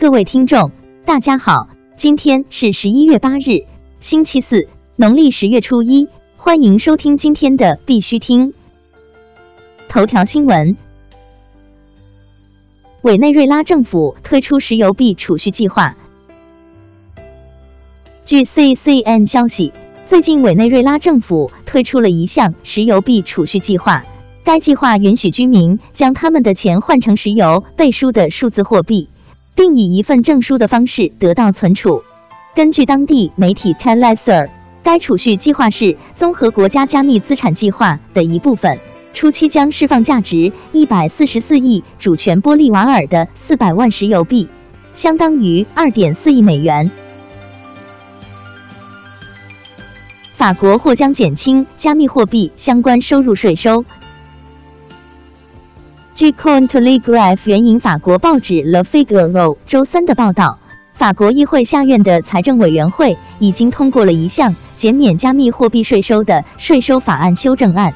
各位听众，大家好，今天是十一月八日，星期四，农历十月初一，欢迎收听今天的必须听头条新闻。委内瑞拉政府推出石油币储蓄计划。据 CCN 消息，最近委内瑞拉政府推出了一项石油币储蓄计划，该计划允许居民将他们的钱换成石油背书的数字货币。并以一份证书的方式得到存储。根据当地媒体 Telesur，该储蓄计划是综合国家加密资产计划的一部分，初期将释放价值一百四十四亿主权玻利瓦尔的四百万石油币，相当于二点四亿美元。法国或将减轻加密货币相关收入税收。据 Cointelegraph 援引法国报纸 Le Figaro 周三的报道，法国议会下院的财政委员会已经通过了一项减免加密货币税收的税收法案修正案。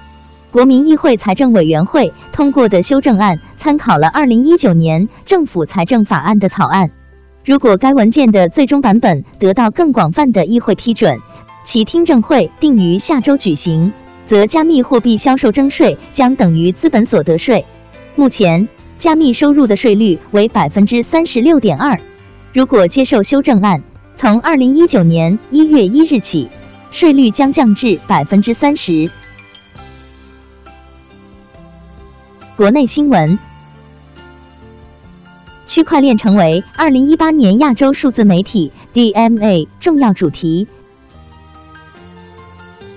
国民议会财政委员会通过的修正案参考了2019年政府财政法案的草案。如果该文件的最终版本得到更广泛的议会批准，其听证会定于下周举行，则加密货币销售征税将等于资本所得税。目前，加密收入的税率为百分之三十六点二。如果接受修正案，从二零一九年一月一日起，税率将降至百分之三十。国内新闻：区块链成为二零一八年亚洲数字媒体 DMA 重要主题。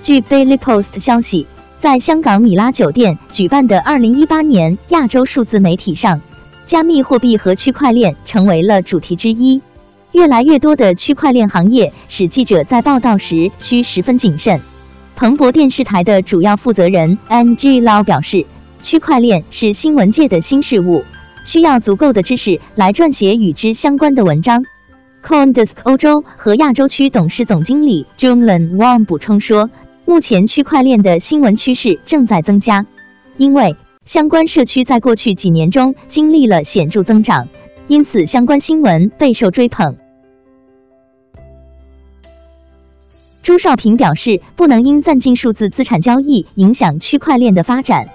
据 Daily Post 消息。在香港米拉酒店举办的二零一八年亚洲数字媒体上，加密货币和区块链成为了主题之一。越来越多的区块链行业使记者在报道时需十分谨慎。彭博电视台的主要负责人 Ng Lau 表示，区块链是新闻界的新事物，需要足够的知识来撰写与之相关的文章。CoinDesk 欧洲和亚洲区董事总经理 Junglen Wang 补充说。目前区块链的新闻趋势正在增加，因为相关社区在过去几年中经历了显著增长，因此相关新闻备受追捧。朱少平表示，不能因暂禁数字资产交易影响区块链的发展。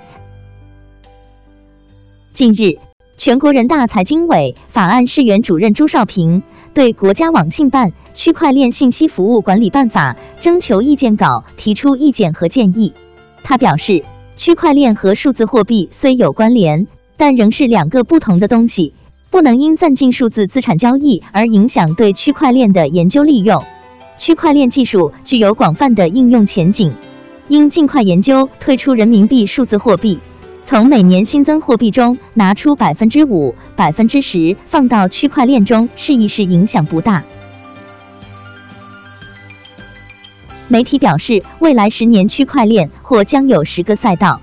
近日，全国人大财经委法案室原主任朱少平对国家网信办。区块链信息服务管理办法征求意见稿提出意见和建议。他表示，区块链和数字货币虽有关联，但仍是两个不同的东西，不能因暂禁数字资产交易而影响对区块链的研究利用。区块链技术具有广泛的应用前景，应尽快研究推出人民币数字货币，从每年新增货币中拿出百分之五、百分之十放到区块链中试一试，影响不大。媒体表示，未来十年区块链或将有十个赛道。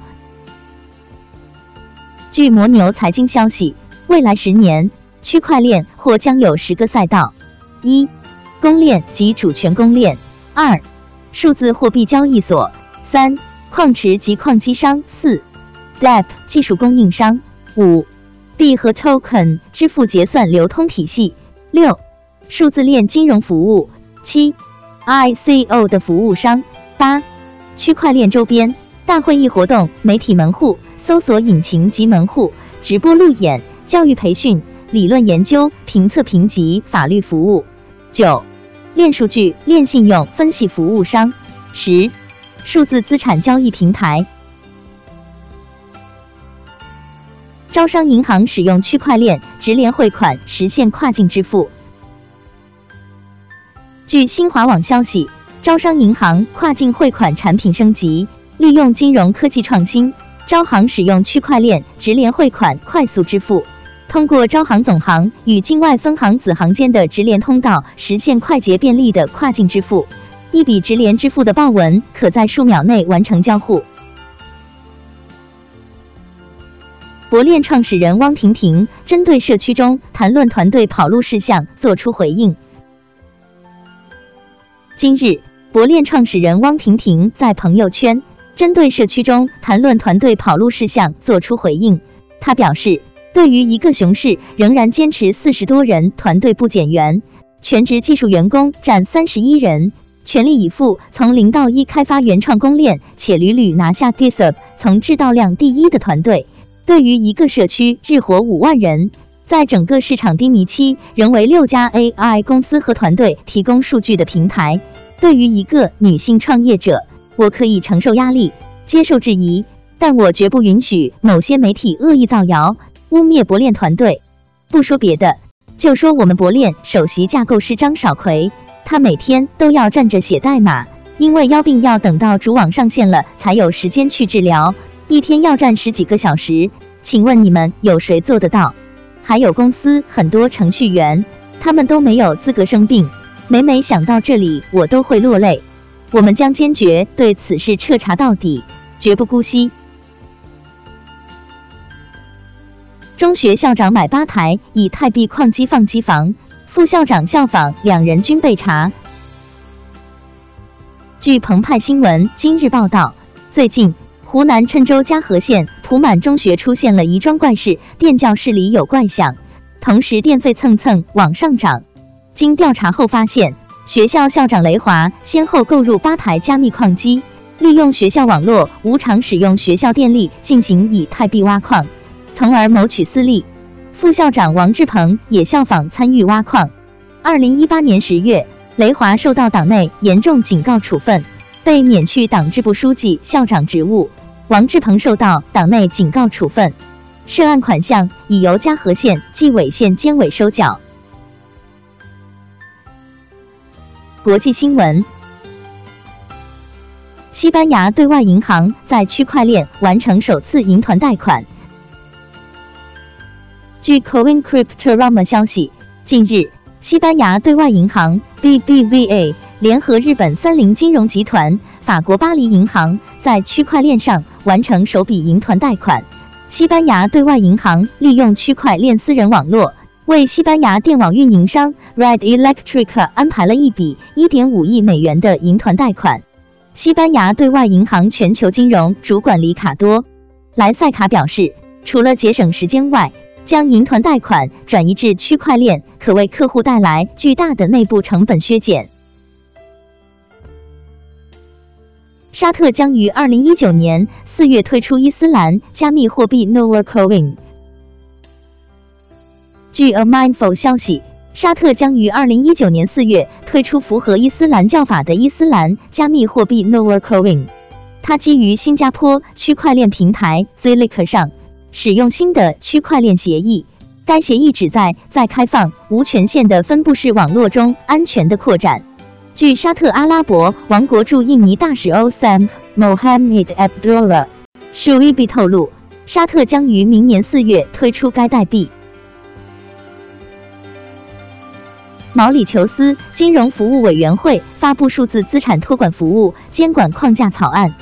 据摩牛财经消息，未来十年区块链或将有十个赛道：一、公链及主权公链；二、数字货币交易所；三、矿池及矿机商；四、DApp 技术供应商；五、币和 Token 支付结算流通体系；六、数字链金融服务；七。ICO 的服务商。八区块链周边。大会议活动媒体门户搜索引擎及门户直播路演教育培训理论研究评测评级法律服务。九链数据链信用分析服务商。十数字资产交易平台招商银行使用区块链直连汇款实现跨境支付。据新华网消息，招商银行跨境汇款产品升级，利用金融科技创新，招行使用区块链直连汇款快速支付，通过招行总行与境外分行子行间的直连通道，实现快捷便利的跨境支付。一笔直连支付的报文可在数秒内完成交互。博链创始人汪婷婷针对社区中谈论团队跑路事项作出回应。今日，博链创始人汪婷婷在朋友圈针对社区中谈论团队跑路事项作出回应。她表示，对于一个熊市，仍然坚持四十多人团队不减员，全职技术员工占三十一人，全力以赴从零到一开发原创公链，且屡屡拿下 GitHub 从制造量第一的团队。对于一个社区日活五万人，在整个市场低迷期，仍为六家 AI 公司和团队提供数据的平台。对于一个女性创业者，我可以承受压力，接受质疑，但我绝不允许某些媒体恶意造谣。污蔑博链团队，不说别的，就说我们博链首席架构师张少奎，他每天都要站着写代码，因为腰病要等到主网上线了才有时间去治疗，一天要站十几个小时。请问你们有谁做得到？还有公司很多程序员，他们都没有资格生病。每每想到这里，我都会落泪。我们将坚决对此事彻查到底，绝不姑息。中学校长买八台以太币矿机放机房，副校长效仿，两人均被查。据澎湃新闻今日报道，最近湖南郴州嘉禾县普满中学出现了一桩怪事，电教室里有怪响，同时电费蹭蹭往上涨。经调查后发现，学校校长雷华先后购入八台加密矿机，利用学校网络无偿使用学校电力进行以太币挖矿。从而谋取私利。副校长王志鹏也效仿参与挖矿。二零一八年十月，雷华受到党内严重警告处分，被免去党支部书记、校长职务。王志鹏受到党内警告处分，涉案款项已由嘉禾县纪委县监委收缴。国际新闻：西班牙对外银行在区块链完成首次银团贷款。据 CoinCryptoRama 消息，近日，西班牙对外银行 BBVA 联合日本三菱金融集团、法国巴黎银行在区块链上完成首笔银团贷款。西班牙对外银行利用区块链私人网络，为西班牙电网运营商 Red Electric 安排了一笔1.5亿美元的银团贷款。西班牙对外银行全球金融主管里卡多·莱塞卡表示，除了节省时间外，将银团贷款转移至区块链，可为客户带来巨大的内部成本削减。沙特将于二零一九年四月推出伊斯兰加密货币 Novacoin。据 A Mindful 消息，沙特将于二零一九年四月推出符合伊斯兰教法的伊斯兰加密货币 Novacoin。它基于新加坡区块链平台 Zilliq 上。使用新的区块链协议，该协议旨在在开放无权限的分布式网络中安全的扩展。据沙特阿拉伯王国驻印尼大使 Osam Mohammed Abdullah Shuibi 透露，沙特将于明年四月推出该代币。毛里求斯金融服务委员会发布数字资产托管服务监管框架草案。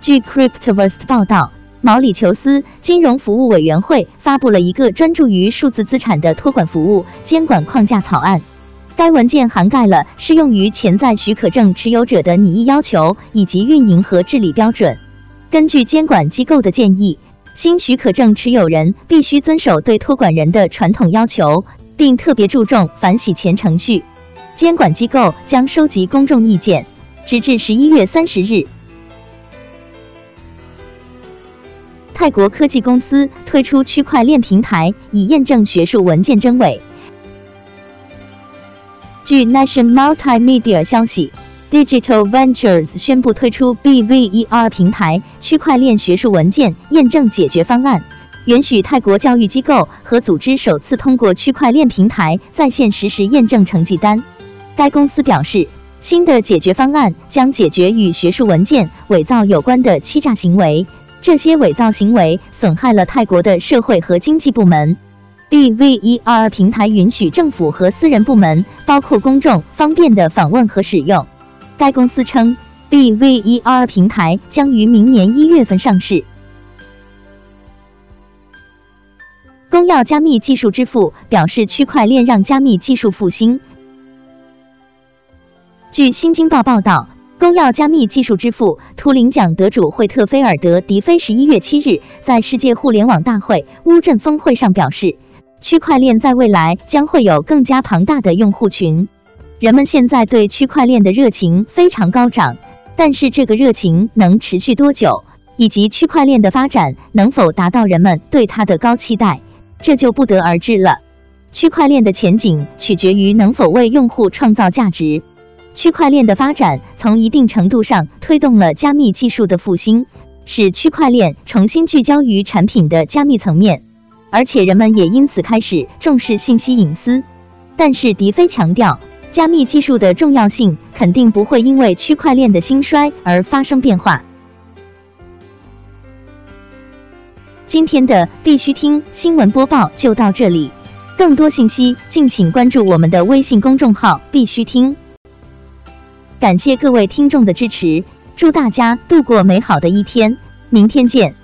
据 Cryptoverse 报道，毛里求斯金融服务委员会发布了一个专注于数字资产的托管服务监管框架草案。该文件涵盖了适用于潜在许可证持有者的拟议要求以及运营和治理标准。根据监管机构的建议，新许可证持有人必须遵守对托管人的传统要求，并特别注重反洗钱程序。监管机构将收集公众意见，直至十一月三十日。泰国科技公司推出区块链平台，以验证学术文件真伪。据 Nation Multimedia 消息，Digital Ventures 宣布推出 BVER 平台区块链学术文件验证解决方案，允许泰国教育机构和组织首次通过区块链平台在线实时验证成绩单。该公司表示，新的解决方案将解决与学术文件伪造有关的欺诈行为。这些伪造行为损害了泰国的社会和经济部门。BVER 平台允许政府和私人部门，包括公众，方便的访问和使用。该公司称，BVER 平台将于明年一月份上市。公钥加密技术之父表示，区块链让加密技术复兴。据新京报报道。公钥加密技术之父、图灵奖得主惠特菲尔德·迪菲十一月七日在世界互联网大会乌镇峰会上表示，区块链在未来将会有更加庞大的用户群。人们现在对区块链的热情非常高涨，但是这个热情能持续多久，以及区块链的发展能否达到人们对它的高期待，这就不得而知了。区块链的前景取决于能否为用户创造价值。区块链的发展从一定程度上推动了加密技术的复兴，使区块链重新聚焦于产品的加密层面，而且人们也因此开始重视信息隐私。但是，迪飞强调，加密技术的重要性肯定不会因为区块链的兴衰而发生变化。今天的必须听新闻播报就到这里，更多信息敬请关注我们的微信公众号“必须听”。感谢各位听众的支持，祝大家度过美好的一天，明天见。